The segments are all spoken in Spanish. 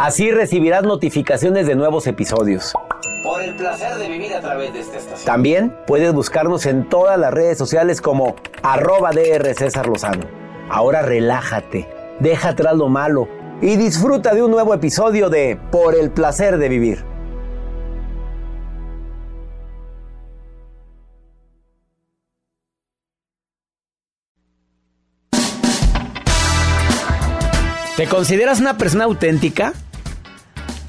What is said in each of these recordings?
Así recibirás notificaciones de nuevos episodios. Por el placer de vivir a través de esta estación. También puedes buscarnos en todas las redes sociales como arroba DR César Lozano. Ahora relájate, deja atrás lo malo y disfruta de un nuevo episodio de Por el placer de vivir. ¿Te consideras una persona auténtica?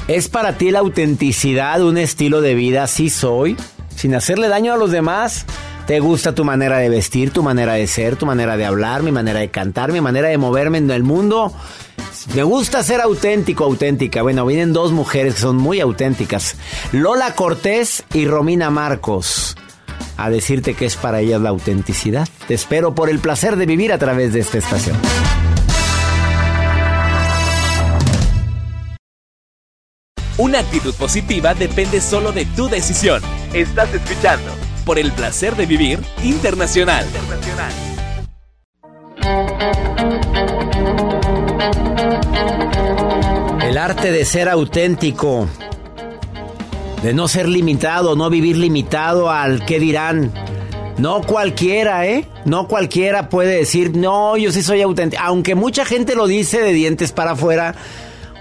¿Es para ti la autenticidad un estilo de vida? Sí soy, sin hacerle daño a los demás. ¿Te gusta tu manera de vestir, tu manera de ser, tu manera de hablar, mi manera de cantar, mi manera de moverme en el mundo? Me gusta ser auténtico, auténtica. Bueno, vienen dos mujeres que son muy auténticas. Lola Cortés y Romina Marcos. A decirte que es para ellas la autenticidad. Te espero por el placer de vivir a través de esta estación. Una actitud positiva depende solo de tu decisión. Estás escuchando por el placer de vivir internacional. El arte de ser auténtico. De no ser limitado, no vivir limitado al qué dirán. No cualquiera, ¿eh? No cualquiera puede decir, no, yo sí soy auténtico. Aunque mucha gente lo dice de dientes para afuera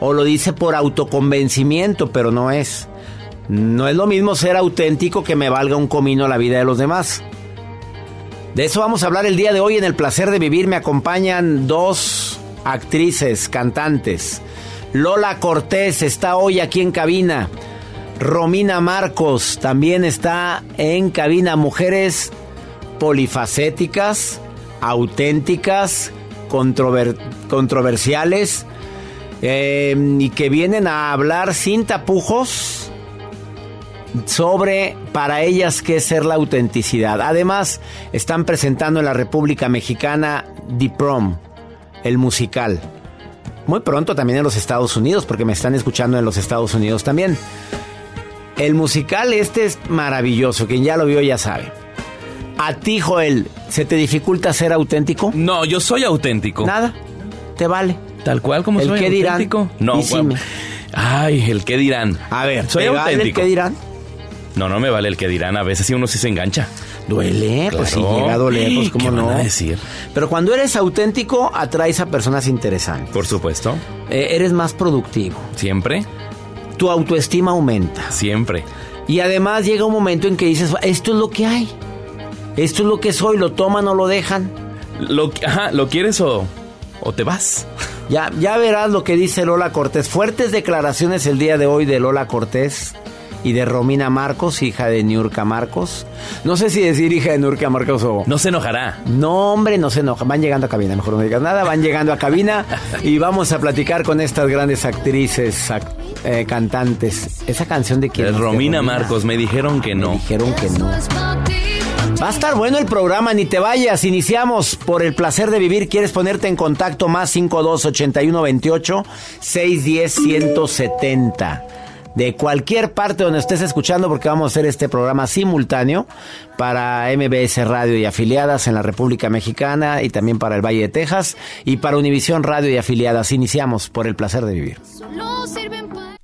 o lo dice por autoconvencimiento, pero no es. No es lo mismo ser auténtico que me valga un comino la vida de los demás. De eso vamos a hablar el día de hoy en El Placer de Vivir. Me acompañan dos actrices, cantantes. Lola Cortés está hoy aquí en cabina. Romina Marcos también está en cabina. Mujeres polifacéticas, auténticas, controver- controversiales eh, y que vienen a hablar sin tapujos sobre para ellas qué es ser la autenticidad. Además, están presentando en la República Mexicana The Prom, el musical. Muy pronto también en los Estados Unidos, porque me están escuchando en los Estados Unidos también. El musical este es maravilloso, quien ya lo vio ya sabe. A ti, Joel, ¿se te dificulta ser auténtico? No, yo soy auténtico. Nada, te vale. Tal cual como ¿El soy qué dirán? auténtico. No, Dísime. guau. Ay, el qué dirán. A ver, soy ¿te vale el auténtico. qué dirán? No, no me vale el que dirán. A veces sí uno sí se engancha. Duele, pues si Claro. llega a doler, pues cómo ¿Qué no. van a decir? Pero cuando eres auténtico, atraes a personas interesantes. Por supuesto. Eh, eres más productivo. Siempre, Tu autoestima aumenta. siempre. Y además llega un momento en que dices, esto es lo que hay. Esto es lo que soy, lo toman o lo dejan. Lo, ajá, ¿lo quieres o, o te vas? Ya, ya verás lo que dice Lola Cortés. Fuertes declaraciones el día de hoy de Lola Cortés. y de Romina Marcos, hija de Niurka Marcos. No sé si decir hija de Niurka Marcos o... No se enojará. No, hombre, no se enoja. Van llegando a cabina, mejor no digas nada. Van llegando a cabina y vamos a platicar con estas grandes actrices, ac- eh, cantantes. Esa canción de quién es? De Romina Marcos, me dijeron que Me no. dijeron que no. Va a estar bueno el programa, ni te vayas. Iniciamos por el placer de vivir. ¿Quieres ponerte en contacto? Más 52 81 28 610 170. De cualquier parte donde estés escuchando, porque vamos a hacer este programa simultáneo para MBS Radio y afiliadas en la República Mexicana y también para el Valle de Texas y para Univisión Radio y afiliadas. Iniciamos por el placer de vivir.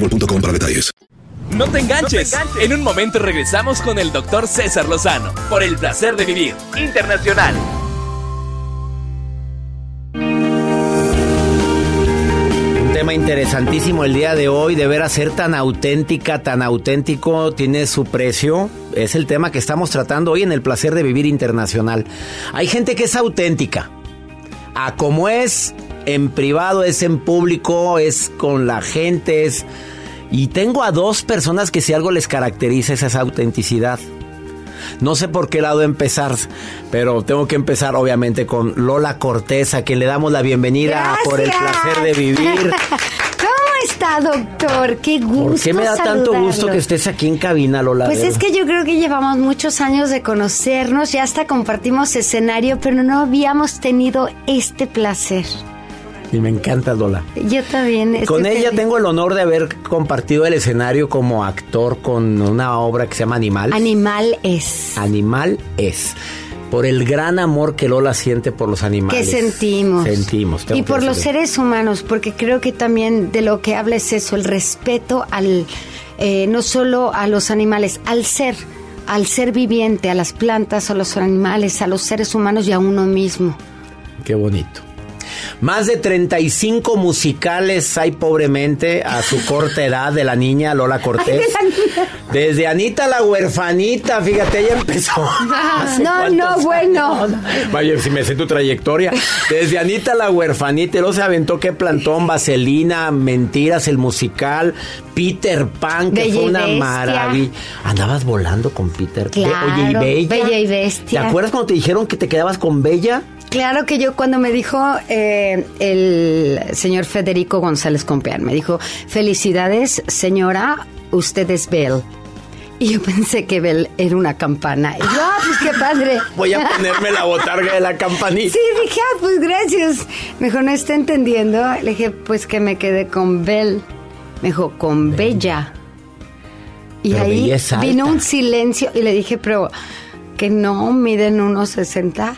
boostmobile.com para detalles. No te enganches. En un momento regresamos con el doctor César Lozano por el placer de vivir internacional. Un tema interesantísimo el día de hoy, de veras ser tan auténtica, tan auténtico, tiene su precio. Es el tema que estamos tratando hoy en el placer de vivir internacional. Hay gente que es auténtica. A como es en privado, es en público, es con la gente, es... Y tengo a dos personas que si algo les caracteriza es esa autenticidad. No sé por qué lado empezar, pero tengo que empezar obviamente con Lola Cortés, a quien le damos la bienvenida por el placer de vivir. ¿Cómo está, doctor? Qué gusto. ¿Por qué me da tanto gusto que estés aquí en cabina, Lola? Pues es que yo creo que llevamos muchos años de conocernos, ya hasta compartimos escenario, pero no habíamos tenido este placer. Y me encanta Lola. Yo también. Con ella tengo el honor de haber compartido el escenario como actor con una obra que se llama Animal. Animal es. Animal es. Por el gran amor que Lola siente por los Que animales. sentimos. Sentimos. tengo Y que por los seres humanos, porque creo que también de lo que habla es eso, el respeto al, eh, no solo a los animales, al ser, al ser viviente, a las plantas, a los animales, a los seres humanos y a uno mismo. Qué bonito. Más de 35 musicales hay pobremente a su corta edad de la niña Lola Cortés. Ay. Desde Anita la huerfanita, fíjate, ella empezó. ¿Hace No, no, bueno. Vaya, si me sé tu trayectoria. Desde Anita la huerfanita, y luego se aventó que plantón, Vaselina, Mentiras, el musical, Peter Pan, que Bella fue una maravilla. Andabas volando con Peter Pan. Claro, Oye, y Bella. Bella y Bestia. ¿Te acuerdas cuando te dijeron que te quedabas con Bella? Claro que yo cuando me dijo eh, el señor Federico González Compeán, me dijo, felicidades señora, usted es Belle. Y yo pensé que Belle era una campana. Y yo, ah, pues qué padre. Voy a ponerme la botarga de la campanita. Sí, dije, ah, pues gracias. Me dijo, no está entendiendo. Le dije, pues que me quedé con Belle. Me dijo, con Bella. Y Pero ahí vino un silencio y le dije, pero que no miden unos 60.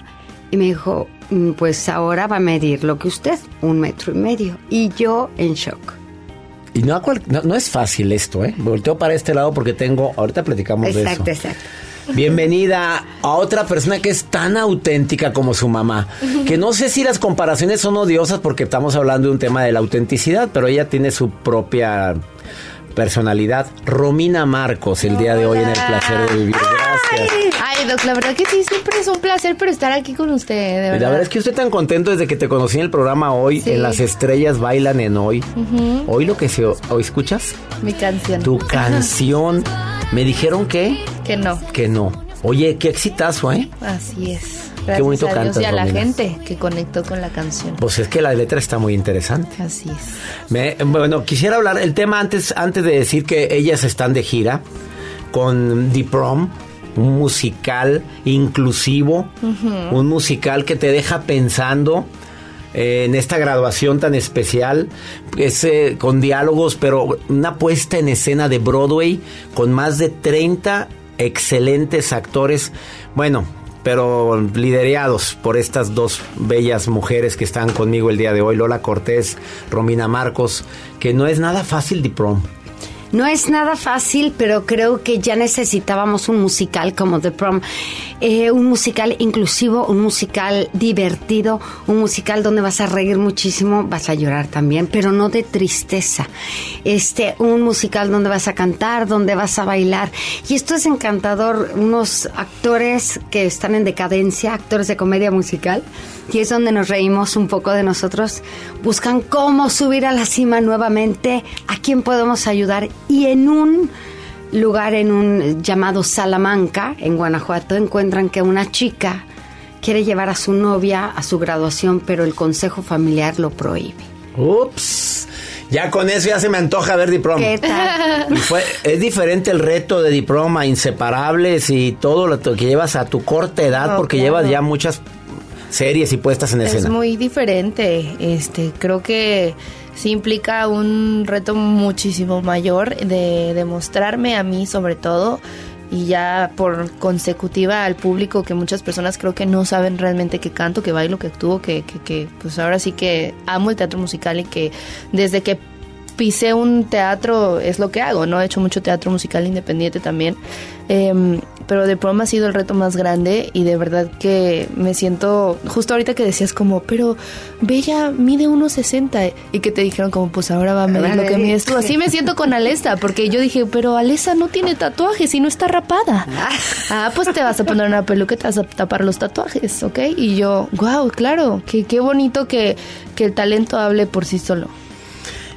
Y me dijo, "Mm, pues ahora va a medir lo que usted, un metro y medio. Y yo en shock. Y no, es fácil esto, ¿eh? Volteo para este lado porque tengo. Ahorita platicamos Exacto, de eso. exacto. Bienvenida a otra persona que es tan auténtica como su mamá. Que no sé si las comparaciones son odiosas porque estamos hablando de un tema de la autenticidad, pero ella tiene su propia personalidad. Romina Marcos, el día de hoy en el placer de vivir. Gracias. Ay, Ay, Doc, la verdad que sí, siempre es un placer pero estar aquí con usted, de verdad. La verdad es que estoy tan contento desde que te conocí en el programa hoy, Sí. en Las Estrellas Bailan en Hoy. Hoy lo que se... ¿Hoy escuchas? Mi canción. Tu canción. Me dijeron que... que no. Que no. Oye, qué exitazo, ¿eh? Así es. Qué Gracias bonito a Dios cantas, y a la Romina. gente que conectó con la canción. Pues es que la letra está muy interesante. Así es. Me- bueno, quisiera hablar el tema antes, antes de decir que ellas están de gira con The Prom, un musical inclusivo, un musical que te deja pensando eh, en esta graduación tan especial, es eh, con diálogos, pero una puesta en escena de Broadway con más de 30 excelentes actores. Bueno, pero liderados por estas dos bellas mujeres que están conmigo el día de hoy, Lola Cortés, Romina Marcos, que no es nada fácil de prom. No es nada fácil, pero creo que ya necesitábamos un musical como The Prom. Eh, un musical inclusivo, un musical divertido, un musical donde vas a reír muchísimo, vas a llorar también, pero no de tristeza. Este, un musical donde vas a cantar, donde vas a bailar. Y esto es encantador, unos actores que están en decadencia, actores de comedia musical, y es donde nos reímos un poco de nosotros, buscan cómo subir a la cima nuevamente, a quién podemos ayudar y en un lugar en un llamado Salamanca, en Guanajuato, encuentran que una chica quiere llevar a su novia a su graduación, pero el consejo familiar lo prohíbe. Ups. Ya con eso ya se me antoja ver The Prom. ¿Qué tal? Y fue, es diferente el reto de diploma, inseparables y todo lo que llevas a tu corta edad, Oh, porque claro. llevas ya muchas series y puestas en Es escena. muy diferente. Este, creo que sí implica un reto muchísimo mayor de demostrarme a mí sobre todo y ya por consecutiva al público que muchas personas creo que no saben realmente que canto, que bailo, que actúo, que, que, que pues ahora sí que amo el teatro musical y que desde que pisé un teatro es lo que hago, ¿no? He hecho mucho teatro musical independiente también. Em, pero de prom ha sido el reto más grande y de verdad que me siento, justo ahorita que decías como, pero Bella mide 1,60 y que te dijeron como, pues ahora va a medir lo que mides tú. Así me siento con Alessa, porque yo dije, pero Alessa no tiene tatuajes y no está rapada. Ah, pues te vas a poner una peluca y te vas a tapar los tatuajes, ¿ok? Y yo, wow, claro, que qué bonito que, que el talento hable por sí solo.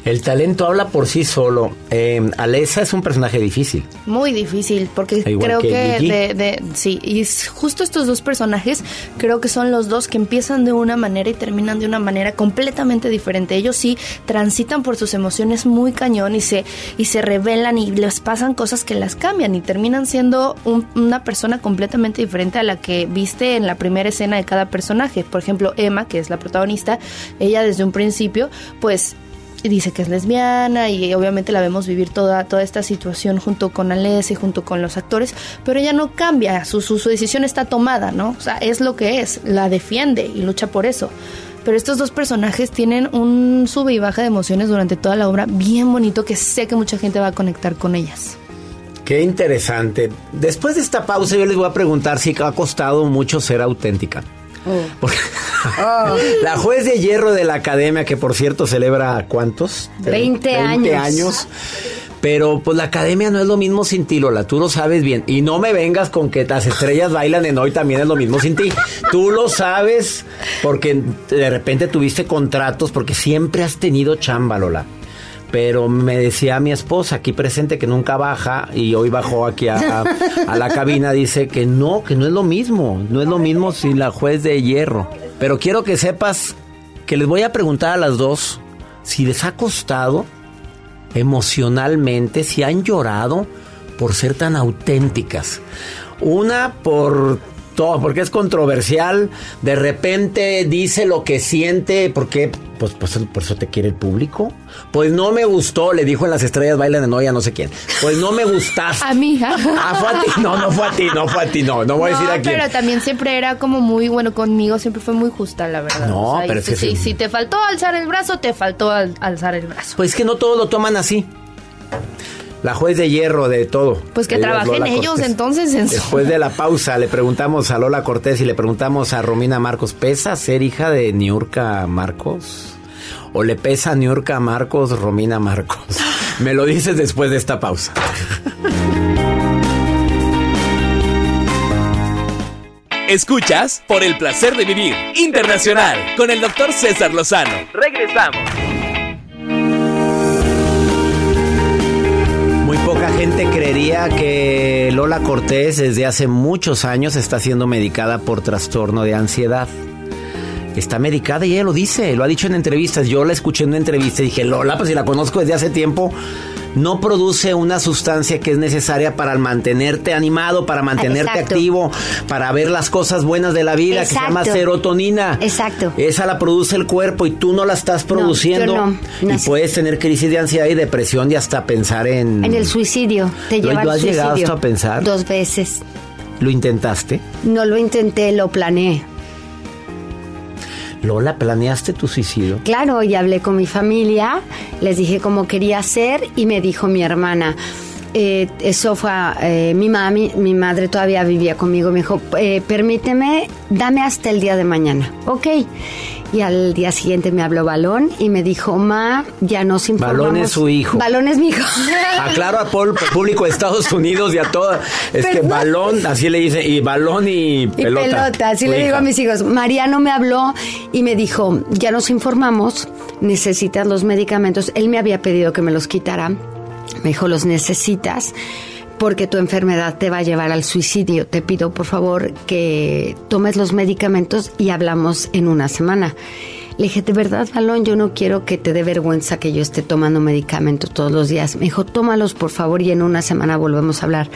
El talento habla por sí solo. Eh, Alessa es un personaje difícil. Muy difícil, porque Igual creo que de, de- sí, y es justo estos dos personajes creo que son los dos que empiezan de una manera y terminan de una manera completamente diferente. Ellos sí transitan por sus emociones muy cañón y se, y se revelan y les pasan cosas que las cambian y terminan siendo un- una persona completamente diferente a la que viste en la primera escena de cada personaje. Por ejemplo, Emma, que es la protagonista, ella desde un principio, pues dice que es lesbiana y obviamente la vemos vivir toda, toda esta situación junto con Alessia y junto con los actores, pero ella no cambia, su, su, su decisión está tomada, ¿no? O sea, es lo que es, la defiende y lucha por eso. Pero estos dos personajes tienen un sube y baja de emociones durante toda la obra bien bonito que sé que mucha gente va a conectar con ellas. Qué interesante. Después de esta pausa yo les voy a preguntar si ha costado mucho ser auténtica. Porque- La juez de hierro de la academia, que por cierto celebra cuántos? 20 años. años. Pero pues la academia no es lo mismo sin ti, Lola, tú lo sabes bien. Y no me vengas con que las estrellas bailan en hoy también es lo mismo sin ti. Tú lo sabes porque de repente tuviste contratos, porque siempre has tenido chamba, Lola. Pero me decía mi esposa aquí presente que nunca baja y hoy bajó aquí a, a- la cabina, dice que no, que no es lo mismo, no es lo mismo sin la juez de hierro. Pero quiero que sepas que les voy a preguntar a las dos si les ha costado emocionalmente, si han llorado por ser tan auténticas. Una por porque es controversial, de repente dice lo que siente, porque pues, pues por eso te quiere el público. Pues no me gustó, le dijo en las estrellas bailan de noia no sé quién. Pues no me gustaste. A mí. Ah, fue a ti. No, no fue a ti, no fue a ti, no, no voy a decir a quién. pero también siempre era como muy bueno conmigo, siempre fue muy justa, la verdad. No, pero es si, que si, sí. si te faltó alzar el brazo, te faltó al- alzar el brazo. Pues que no todos lo toman así. La juez de hierro de todo. Pues que trabajen Lola ellos Cortés. entonces en su... Después de la pausa le preguntamos a Lola Cortés y le preguntamos a Romina Marcos, ¿pesa ser hija de Niurka Marcos? ¿O le pesa Niurka Marcos Romina Marcos? Me lo dices después de esta pausa. Escuchas por el placer de vivir internacional con el doctor César Lozano. Regresamos. Que Lola Cortés desde hace muchos años está siendo medicada por trastorno de ansiedad. Está medicada y ella lo dice, lo ha dicho en entrevistas. Yo la escuché en una entrevista y dije, Lola, pues si la conozco desde hace tiempo, no produce una sustancia que es necesaria para mantenerte animado, para mantenerte Exacto. activo, para ver las cosas buenas de la vida, que se llama serotonina. Exacto. Esa la produce el cuerpo y tú no la estás produciendo. yo no. Y puedes tener crisis de ansiedad y depresión y hasta pensar en... En el suicidio. Te ¿Lo- lleva lo has llegado hasta a pensar? Dos veces. ¿Lo intentaste? No lo intenté, lo planeé. Lola, ¿planeaste tu suicidio? Claro, y hablé con mi familia, les dije cómo quería hacer y me dijo mi hermana. eh, eso fue, eh, mi mami, mi madre todavía vivía conmigo, me dijo, eh, permíteme, dame hasta el día de mañana, ok. Y al día siguiente me habló Balón y me dijo, ma, ya nos informamos. Balón es su hijo. Balón es mi hijo. Aclaro al pol- público de Estados Unidos y a todas. Es que balón, así le dice, y balón y Y pelota. pelota, así le digo a mis hijos. Mariano me habló y me dijo, ya nos informamos, necesitas los medicamentos. Él me había pedido que me los quitara. Me dijo, los necesitas porque tu enfermedad te va a llevar al suicidio. Te pido, por favor, que tomes los medicamentos y hablamos en una semana. Le dije, de verdad, Balón, yo no quiero que te dé vergüenza que yo esté tomando medicamentos todos los días. Me dijo, tómalos, por favor, y en una semana volvemos a hablar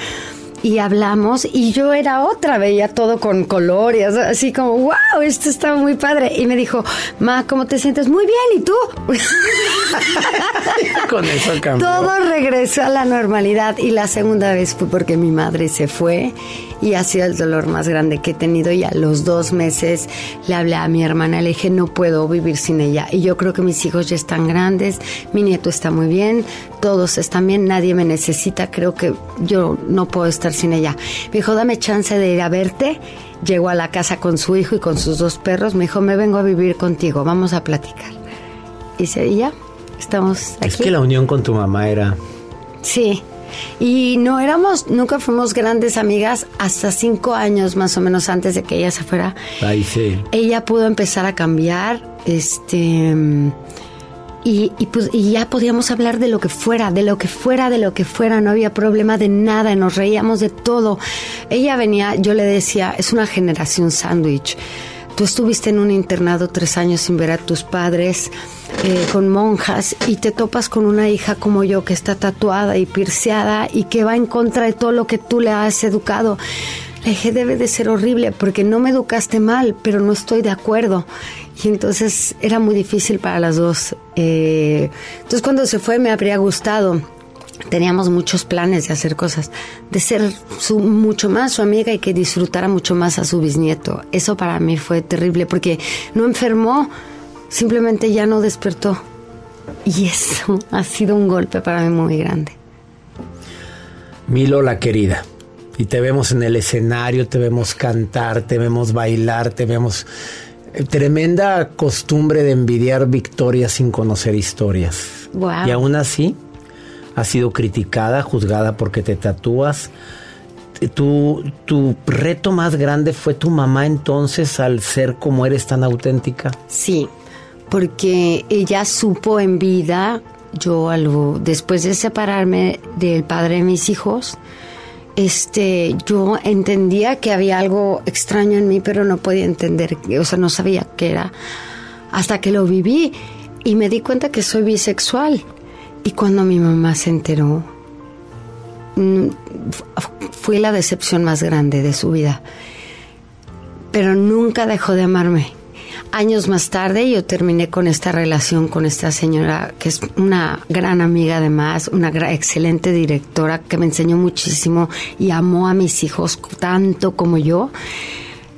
y hablamos y yo era otra, veía todo con colores, así como, wow, esto está muy padre. Y me dijo, Ma, ¿cómo te sientes? Muy bien, ¿y tú? Con eso cambió. Todo regresó a la normalidad y la segunda vez fue porque mi madre se fue y ha sido el dolor más grande que he tenido y a los dos meses le hablé a mi hermana, le dije no puedo vivir sin ella y yo creo que mis hijos ya están grandes, mi nieto está muy bien, todos están bien, nadie me necesita, creo que yo no puedo estar sin ella. Me dijo dame chance de ir a verte. Llegó a la casa con su hijo y con sus dos perros. Me dijo, me vengo a vivir contigo, vamos a platicar. Y se- y ya, estamos aquí. Es que la unión con tu mamá era... Sí. Y no éramos, nunca fuimos grandes amigas hasta cinco años más o menos antes de que ella se fuera. Ahí sí. Ella pudo empezar a cambiar, este, y, y, pues, y ya podíamos hablar de lo que fuera, de lo que fuera, de lo que fuera, no había problema de nada, nos reíamos de todo. Ella venía, yo le decía, es una generación sándwich. Tú estuviste en un internado tres años sin ver a tus padres, eh, con monjas, y te topas con una hija como yo que está tatuada y pirceada y que va en contra de todo lo que tú le has educado. Le dije, debe de ser horrible porque no me educaste mal, pero no estoy de acuerdo. Y entonces era muy difícil para las dos. Eh, entonces cuando se fue me habría gustado. Teníamos muchos planes de hacer cosas, de ser su, mucho más su amiga y que disfrutara mucho más a su bisnieto. Eso para mí fue terrible porque no enfermó, simplemente ya no despertó. Y eso ha sido un golpe para mí muy grande. Mi Lola querida. Y te vemos en el escenario, te vemos cantar, te vemos bailar, te vemos... eh, Tremenda costumbre de envidiar victorias sin conocer historias. Wow. Y aún así, has sido criticada, juzgada porque te tatúas. Tu, tu reto más grande fue tu mamá entonces al ser como eres tan auténtica. Sí, porque ella supo en vida, yo algo, después de separarme del padre de mis hijos, este, yo entendía que había algo extraño en mí, pero no podía entender, o sea, no sabía qué era, hasta que lo viví y me di cuenta que soy bisexual. Y cuando mi mamá se enteró, fu- fue la decepción más grande de su vida. Pero nunca dejó de amarme. Años más tarde yo terminé con esta relación con esta señora que es una gran amiga además, una excelente directora que me enseñó muchísimo y amó a mis hijos tanto como yo.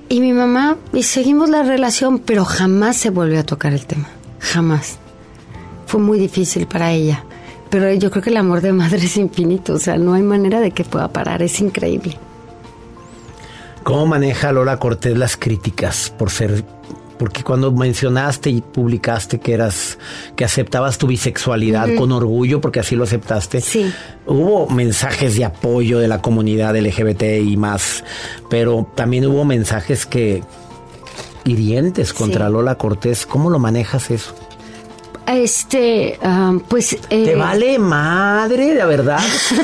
Y mi mamá, y seguimos la relación, pero jamás se volvió a tocar el tema, jamás. Fue muy difícil para ella, pero yo creo que el amor de madre es infinito, o sea, no hay manera de que pueda parar, es increíble. ¿Cómo maneja Lola Cortés las críticas por ser porque cuando mencionaste y publicaste que eras, que aceptabas tu bisexualidad con orgullo, porque así lo aceptaste, Sí. hubo mensajes de apoyo de la comunidad LGBT y más, pero también hubo mensajes que hirientes contra Sí. Lola Cortés. ¿Cómo lo manejas eso? Este, pues... ¿Te eh, vale madre, de verdad?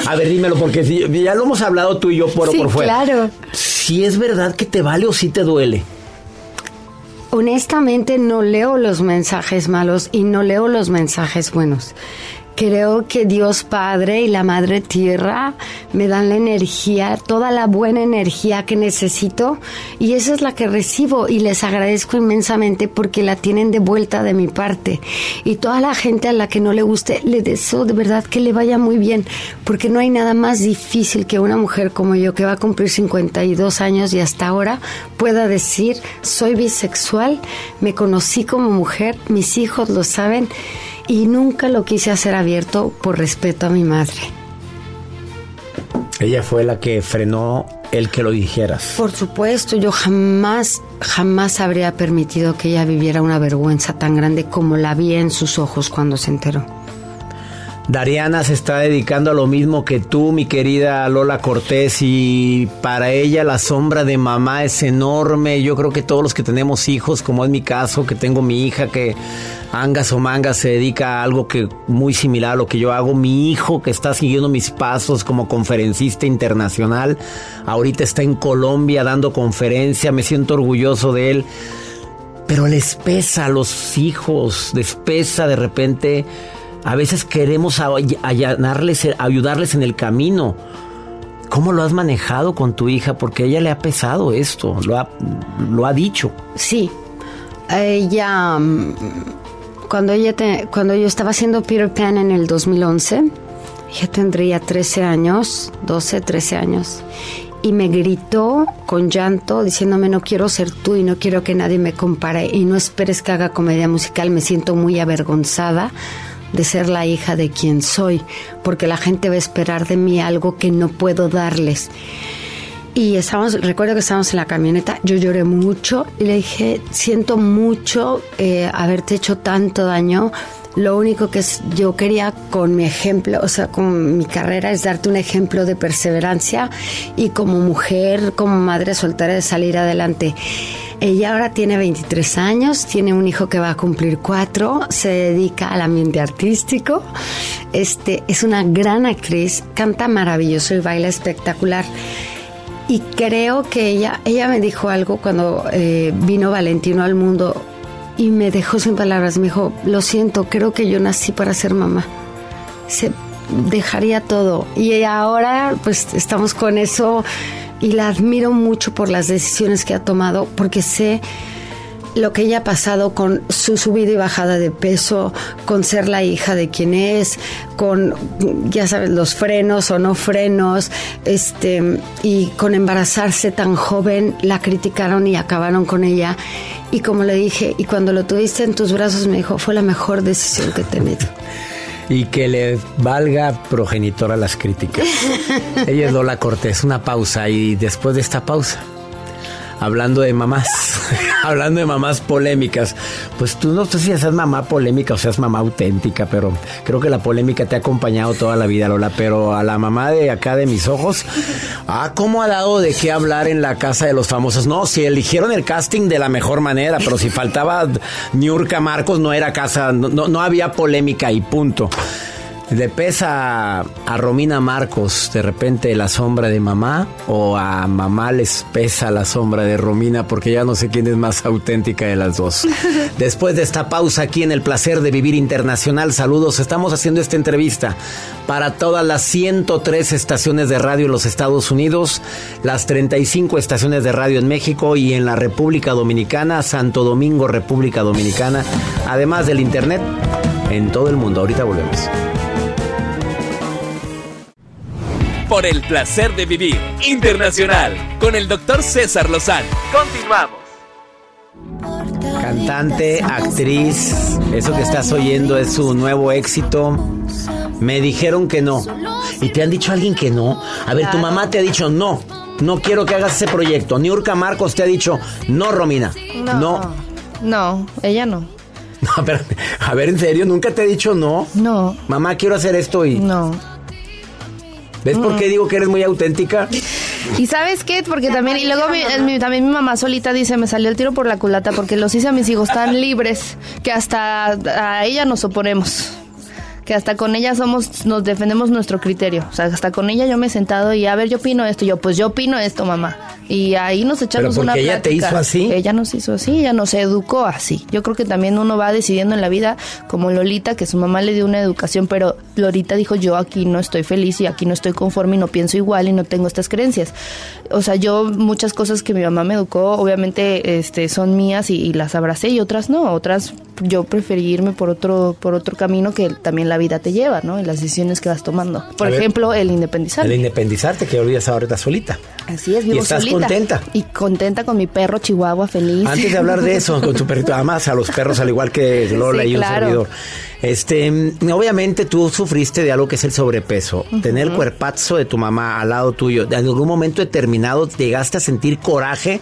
A ver, dímelo, porque si- ya lo hemos hablado tú y yo por, Sí, por fuera. claro. Si es verdad que te vale o si te duele. Honestamente no leo los mensajes malos y no leo los mensajes buenos. Creo que Dios Padre y la Madre Tierra me dan la energía, toda la buena energía que necesito y esa es la que recibo y les agradezco inmensamente porque la tienen de vuelta de mi parte. Y toda la gente a la que no le guste, le deseo de verdad que le vaya muy bien porque no hay nada más difícil que una mujer como yo que va a cumplir 52 años y hasta ahora pueda decir soy bisexual, me conocí como mujer, mis hijos lo saben y nunca lo quise hacer abierto por respeto a mi madre. Ella fue la que frenó el que lo dijeras. Por supuesto, yo jamás, jamás habría permitido que ella viviera una vergüenza tan grande como la vi en sus ojos cuando se enteró. Dariana se está dedicando a lo mismo que tú, mi querida Lola Cortés, y para ella la sombra de mamá es enorme. Yo creo que todos los que tenemos hijos, como es mi caso, que tengo mi hija que angas o mangas se dedica a algo que muy similar a lo que yo hago, mi hijo que está siguiendo mis pasos como conferencista internacional, ahorita está en Colombia dando conferencia, me siento orgulloso de él. Pero les pesa a los hijos, les pesa de repente. A veces queremos allanarles, ayudarles en el camino. ¿Cómo lo has manejado con tu hija? Porque a ella le ha pesado esto, lo ha, lo ha dicho. Sí, ella, mm, cuando, ella te- cuando yo estaba haciendo Peter Pan en el 2011, ella tendría 13 años, 12, 13 años, y me gritó con llanto diciéndome no quiero ser tú y no quiero que nadie me compare y no esperes que haga comedia musical, me siento muy avergonzada de ser la hija de quien soy, porque la gente va a esperar de mí algo que no puedo darles. Y estábamos, recuerdo que estábamos en la camioneta, yo lloré mucho y le dije, siento mucho eh, haberte hecho tanto daño. Lo único que yo quería con mi ejemplo, o sea, con mi carrera es darte un ejemplo de perseverancia y como mujer, como madre soltera de salir adelante. Ella ahora tiene 23 años, tiene un hijo que va a cumplir cuatro, se dedica al ambiente artístico, este, es una gran actriz, canta maravilloso y baila espectacular. Y creo que ella, ella me dijo algo cuando eh, vino Valentino al mundo y me dejó sin palabras. Me dijo, lo siento, creo que yo nací para ser mamá. Se dejaría todo. Y ahora pues estamos con eso y la admiro mucho por las decisiones que ha tomado porque sé lo que ella ha pasado con su subida y bajada de peso, con ser la hija de quien es, con, ya sabes, los frenos o no frenos, este, y con embarazarse tan joven, la criticaron y acabaron con ella. Y como le dije, y cuando lo tuviste en tus brazos, me dijo, fue la mejor decisión que he tenido. Y que le valga progenitora las críticas. Ella es Lola Cortés, una pausa y después de esta pausa, hablando de mamás, hablando de mamás polémicas, pues tú no sé si seas mamá polémica o seas mamá auténtica, pero creo que la polémica te ha acompañado toda la vida, Lola, pero a la mamá de acá de mis ojos, ah, ¿cómo ha dado de qué hablar en la casa de los famosos? No, si eligieron el casting de la mejor manera, pero si faltaba Niurka Marcos no era casa, no, no, no había polémica y punto. ¿Le pesa a Romina Marcos de repente la sombra de mamá o a mamá les pesa la sombra de Romina porque ya no sé quién es más auténtica de las dos? Después de esta pausa aquí en el placer de vivir internacional, saludos, estamos haciendo esta entrevista para todas las 103 estaciones de radio en los Estados Unidos, las 35 estaciones de radio en México y en la República Dominicana, Santo Domingo, República Dominicana, además del internet en todo el mundo. Ahorita volvemos. Por el placer de vivir internacional con el doctor César Lozano. Continuamos. Cantante, actriz, eso que estás oyendo es su nuevo éxito. Me dijeron que no. ¿Y te han dicho alguien que no? A ver, tu mamá te ha dicho no. No quiero que hagas ese proyecto. Niurka Marcos te ha dicho no, Romina. No. No, ella no. No, pero, a ver, ¿en serio? ¿Nunca te he dicho no? No. Mamá, quiero hacer esto y... No. ¿Ves por qué digo que eres muy auténtica? Y sabes qué, porque también, y luego mi- mi- también mi mamá solita dice, me salió el tiro por la culata porque los hice a mis hijos tan libres que hasta a ella nos oponemos. Que hasta con ella somos, nos defendemos nuestro criterio. O sea, hasta con ella yo me he sentado y a ver, yo opino esto, y yo, pues yo opino esto, mamá. Y ahí nos echamos ¿Pero una porque ella te plática. hizo así? Ella nos hizo así, ella nos educó así. Yo creo que también uno va decidiendo en la vida, como Lolita, que su mamá le dio una educación, pero Lolita dijo, yo aquí no estoy feliz y aquí no estoy conforme y no pienso igual y no tengo estas creencias. O sea, yo muchas cosas que mi mamá me educó, obviamente este, son mías y, y las abracé y otras no, otras yo preferí irme por otro, por otro camino que también la vida te lleva, ¿no? Y las decisiones que vas tomando. Por A ver. ejemplo, el independizarme. El independizarte, que olvidas ahorita solita. Así es, ¿Y vivo estás solita. Contenta? Y contenta con mi perro chihuahua feliz. Antes de hablar de eso, con tu perrito, amas a los perros al igual que Lola Sí, y un claro. servidor. Este, obviamente tú sufriste de algo que es el sobrepeso. Tener el cuerpazo de tu mamá al lado tuyo, en algún momento determinado llegaste a sentir coraje.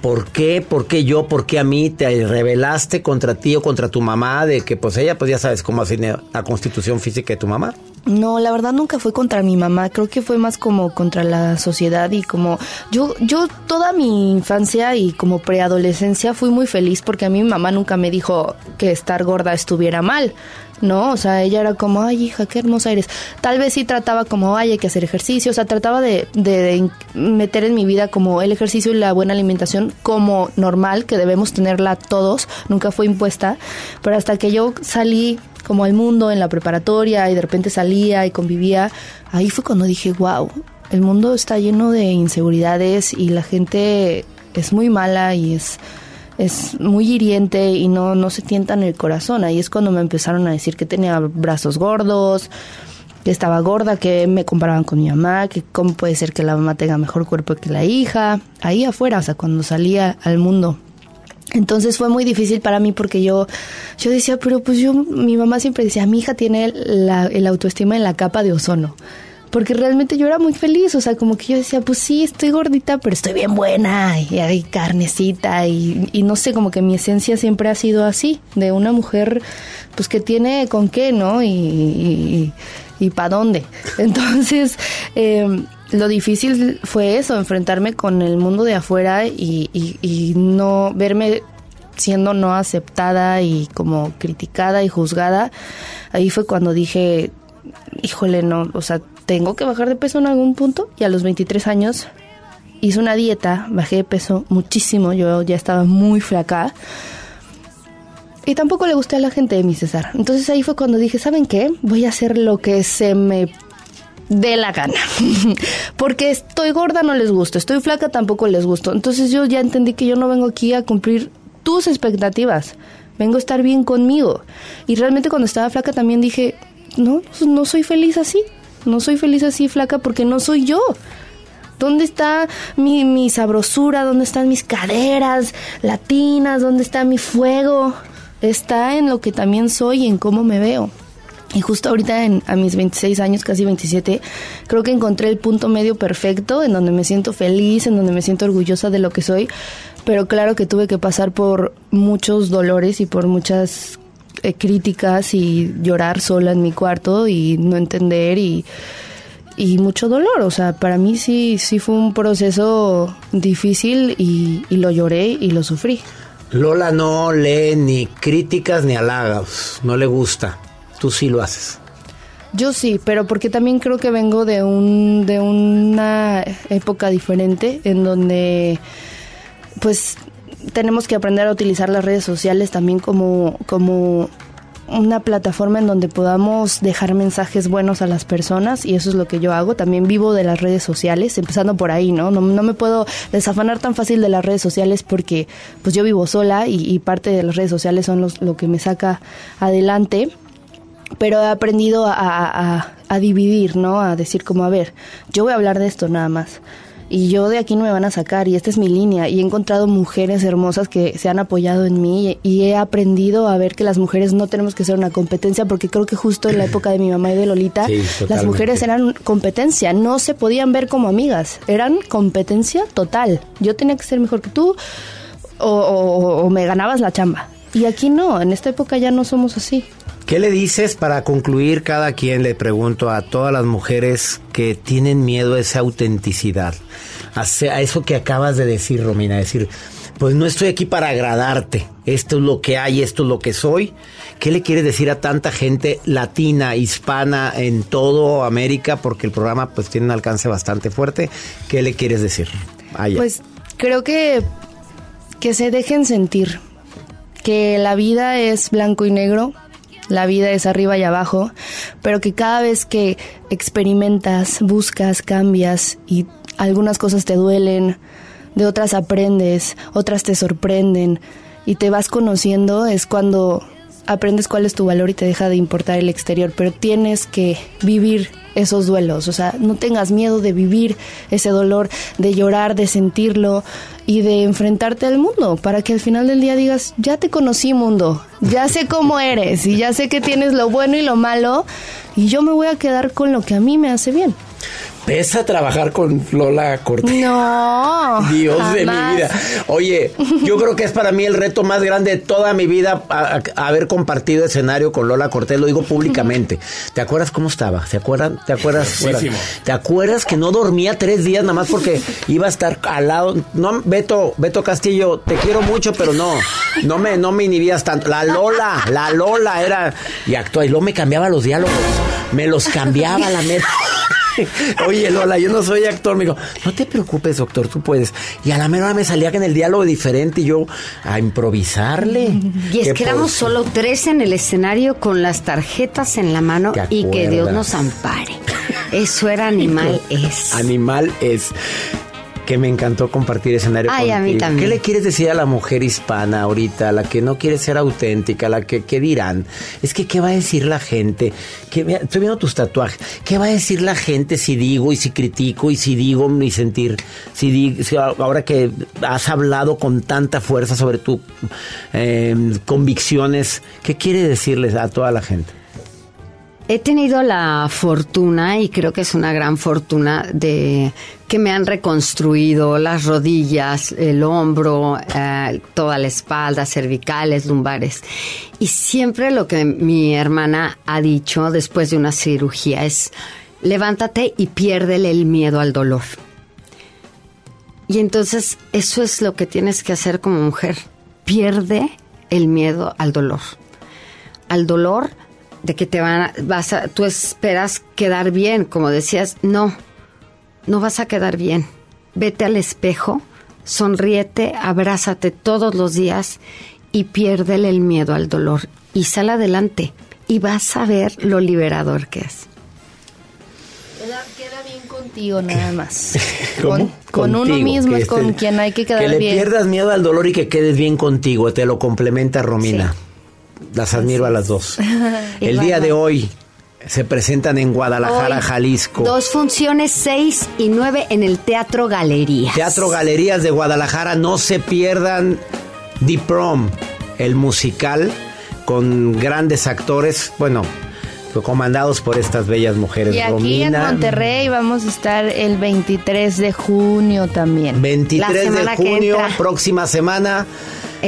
¿Por qué? ¿Por qué yo? ¿Por qué a mí? ¿Te rebelaste contra ti o contra tu mamá? De que pues ella, pues ya sabes cómo hace la constitución física de tu mamá. No, la verdad nunca fue contra mi mamá, creo que fue más como contra la sociedad y como yo yo toda mi infancia y como preadolescencia fui muy feliz porque a mi mamá nunca me dijo que estar gorda estuviera mal. No, o sea, ella era como, ay hija, qué hermosa eres. Tal vez sí trataba como, ay, hay que hacer ejercicio, o sea, trataba de, de- de meter en mi vida como el ejercicio y la buena alimentación como normal, que debemos tenerla todos, nunca fue impuesta, pero hasta que yo salí como al mundo en la preparatoria y de repente salía y convivía, ahí fue cuando dije, wow, el mundo está lleno de inseguridades y la gente es muy mala y es, es muy hiriente y no, no se tienta en el corazón. Ahí es cuando me empezaron a decir que tenía brazos gordos, que estaba gorda, que me comparaban con mi mamá, que cómo puede ser que la mamá tenga mejor cuerpo que la hija, ahí afuera, o sea, cuando salía al mundo. Entonces fue muy difícil para mí porque yo, yo decía, pero pues yo, mi mamá siempre decía, mi hija tiene la, el autoestima en la capa de ozono. Porque realmente yo era muy feliz, o sea, como que yo decía, pues sí, estoy gordita, pero estoy bien buena, y hay carnecita, y, y no sé, como que mi esencia siempre ha sido así, de una mujer, pues que tiene con qué, ¿no? Y, y, y para dónde. Entonces, eh, lo difícil fue eso, enfrentarme con el mundo de afuera y, no verme siendo no aceptada y como criticada y juzgada. Ahí fue cuando dije, híjole, no, o sea, tengo que bajar de peso en algún punto. Y a los 23 años hice una dieta, bajé de peso muchísimo, yo ya estaba muy flaca. Y tampoco le gusté a la gente de mi César. Entonces ahí fue cuando dije, ¿saben qué? Voy a hacer lo que se me dé la gana. Porque estoy gorda no les gusto, estoy flaca tampoco les gusto. Entonces yo ya entendí que yo no vengo aquí a cumplir tus expectativas. Vengo a estar bien conmigo. Y realmente cuando estaba flaca también dije, no, no soy feliz así. No soy feliz así flaca porque no soy yo. ¿Dónde está mi, mi sabrosura? ¿Dónde están mis caderas latinas? ¿Dónde está mi fuego? Está en lo que también soy en cómo me veo. Y justo ahorita en, a mis 26 años, casi 27, creo que encontré el punto medio perfecto en donde me siento feliz, en donde me siento orgullosa de lo que soy. Pero claro que tuve que pasar por muchos dolores y por muchas eh, críticas y llorar sola en mi cuarto y no entender y, y mucho dolor. O sea, para mí sí, sí fue un proceso difícil y, y lo lloré y lo sufrí. Lola no lee ni críticas ni halagos, no le gusta. Tú sí lo haces. Yo sí, pero porque también creo que vengo de un de una época diferente en donde pues tenemos que aprender a utilizar las redes sociales también como como una plataforma en donde podamos dejar mensajes buenos a las personas y eso es lo que yo hago. También vivo de las redes sociales, empezando por ahí, ¿no? No, no me puedo desafanar tan fácil de las redes sociales porque pues yo vivo sola y, y parte de las redes sociales son los, lo que me saca adelante pero he aprendido a, a- a- dividir, ¿no? A decir como, a ver, yo voy a hablar de esto nada más. Y yo de aquí no me van a sacar y esta es mi línea. Y he encontrado mujeres hermosas que se han apoyado en mí y he aprendido a ver que las mujeres no tenemos que ser una competencia porque creo que justo en la época de mi mamá y de Lolita, Sí, las mujeres eran competencia, no se podían ver como amigas, eran competencia total. Yo tenía que ser mejor que tú, o, o- o me ganabas la chamba. Y aquí no, en esta época ya no somos así. ¿Qué le dices para concluir cada quien? Le pregunto a todas las mujeres que tienen miedo a esa autenticidad, a, eso que acabas de decir, Romina, decir, pues no estoy aquí para agradarte, esto es lo que hay, esto es lo que soy. ¿Qué le quieres decir a tanta gente latina, hispana, en todo América? Porque el programa pues tiene un alcance bastante fuerte. ¿Qué le quieres decir? Pues creo que, que se dejen sentir, que la vida es blanco y negro, la vida es arriba y abajo, pero que cada vez que experimentas, buscas, cambias y algunas cosas te duelen, de otras aprendes, otras te sorprenden y te vas conociendo, es cuando aprendes cuál es tu valor y te deja de importar el exterior, pero tienes que vivir esos duelos, o sea, no tengas miedo de vivir ese dolor, de llorar, de sentirlo y de enfrentarte al mundo, para que al final del día digas, ya te conocí mundo, ya sé cómo eres y ya sé que tienes lo bueno y lo malo y yo me voy a quedar con lo que a mí me hace bien. Pesa trabajar con Lola Cortés. No. Dios de mi vida. Oye, yo creo que es para mí el reto más grande de toda mi vida a- a- haber compartido escenario con Lola Cortés, lo digo públicamente. ¿Te acuerdas cómo estaba? ¿Se acuerdan? ¿Te acuerdas? Muchísimo. ¿Te acuerdas que no dormía tres días nada más porque iba a estar al lado? No, Beto, Beto Castillo, te quiero mucho, pero no, no me, no me inhibías tanto. La Lola, la Lola era y actúa y luego me cambiaba los diálogos, me los cambiaba la mera. Oye, Lola, yo no soy actor. Me dijo, no te preocupes, doctor, tú puedes. Y a la mera me salía que en el diálogo diferente y yo a improvisarle. Y es ¿Qué que éramos solo tres en el escenario con las tarjetas en la mano ¿Te y que Dios nos ampare. Eso era animal es. Animal es que me encantó compartir escenario Ay, a mí contigo. también. ¿Qué le quieres decir a la mujer hispana ahorita, a la que no quiere ser auténtica, a la que qué dirán? Es que qué va a decir la gente? ¿Qué, vea- estoy viendo tus tatuajes. ¿Qué va a decir la gente si digo y si critico y si digo mi sentir? Si, di- si a- ahora que has hablado con tanta fuerza sobre tus convicciones, ¿qué quiere decirles a toda la gente? He tenido la fortuna, y creo que es una gran fortuna, de que me han reconstruido las rodillas, el hombro, eh, toda la espalda, cervicales, lumbares. Y siempre lo que mi hermana ha dicho después de una cirugía es, levántate y piérdele el miedo al dolor. Y entonces eso es lo que tienes que hacer como mujer. Pierde el miedo al dolor. Al dolor de que te van a, vas a, tú esperas quedar bien, como decías, no, no vas a quedar bien. Vete al espejo, sonríete, abrázate todos los días y piérdele el miedo al dolor y sal adelante y vas a ver lo liberador que es. Queda, queda bien contigo nada más. ¿Cómo? Con, con uno mismo que es con este- quien hay que quedar Que le bien. pierdas miedo al dolor y que quedes bien contigo. Te lo complementa Romina. Las admiro a las dos. El día de hoy se presentan en Guadalajara, Hoy, Jalisco. Dos funciones, seis y nueve en el Teatro Galería. Teatro Galerías de Guadalajara. No se pierdan The Prom, el musical con grandes actores. Bueno, comandados por estas bellas mujeres. Y aquí Romina, en Monterrey vamos a estar el 23 de junio también. 23 La de junio, próxima semana.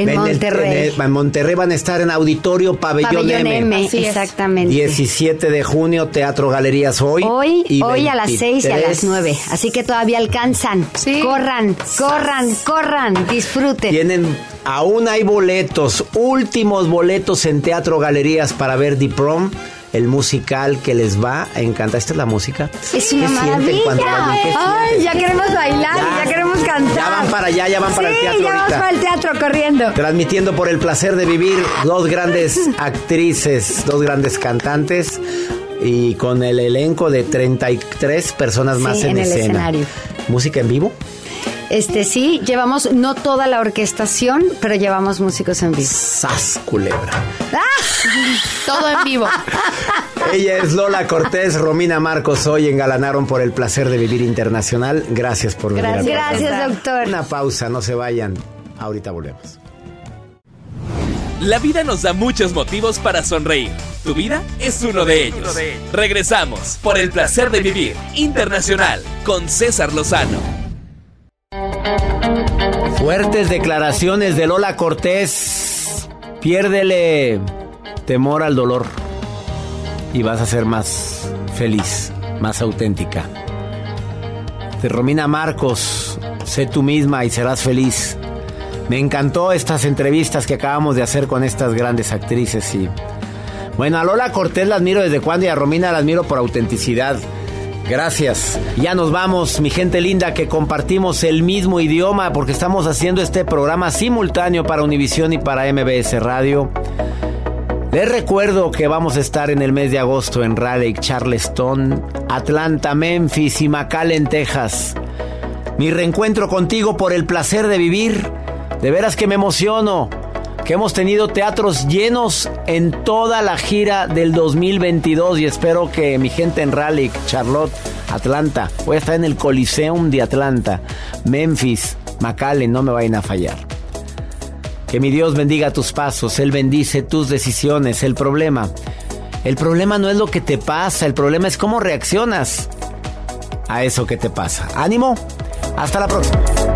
En Monterrey. en, el- en Monterrey van a estar en Auditorio Pabellón, Pabellón M. M, exactamente. 17 de junio, Teatro Galerías hoy. Hoy, y hoy a las 6 y a 23. las 9. Así que todavía alcanzan. Sí. Corran, corran, corran, disfruten. Tienen, aún hay boletos, últimos boletos en Teatro Galerías para ver The Prom, el musical que les va a encantar. ¿Esta es la música? Es una ¿Qué sienten maravilla. Ay, ya queremos bailar, Ya. ya, queremos cantar. Ya van para allá, ya van para el Sí, teatro ya vamos para el teatro corriendo. Transmitiendo por el placer de vivir dos grandes actrices, dos grandes cantantes y con el elenco de 33 personas Sí, más en, en el escena. escenario. ¿Música en vivo? Este sí, llevamos no toda la orquestación, pero llevamos músicos en vivo. ¡Sas, culebra! Todo en vivo. Ella es Lola Cortés, Romina Marcos. Hoy engalanaron por el placer de vivir internacional. Gracias por venir. Gracias. Gracias, doctor. Una pausa, no se vayan. Ahorita volvemos. La vida nos da muchos motivos para sonreír. Tu vida es uno de ellos. Regresamos por el placer de vivir internacional con César Lozano. Fuertes declaraciones de Lola Cortés. Piérdele temor al dolor y vas a ser más feliz, más auténtica. De Romina Marcos, sé tú misma y serás feliz. Me encantó estas entrevistas que acabamos de hacer con estas grandes actrices y bueno, a Lola Cortés la admiro desde cuando y a Romina la admiro por autenticidad. Gracias. Ya nos vamos, mi gente linda, que compartimos el mismo idioma porque estamos haciendo este programa simultáneo para Univisión y para MBS Radio. Les recuerdo que vamos a estar en el mes de agosto en Raleigh, Charleston, Atlanta, Memphis y McAllen, Texas. Mi reencuentro contigo por el placer de vivir. De veras que me emociono que hemos tenido teatros llenos en toda la gira del 2022 y espero que mi gente en Raleigh, Charlotte, Atlanta, voy a estar en el Coliseum de Atlanta, Memphis, McAllen, no me vayan a fallar. Que mi Dios bendiga tus pasos, Él bendice tus decisiones. El problema, el problema no es lo que te pasa, el problema es cómo reaccionas a eso que te pasa. Ánimo, hasta la próxima.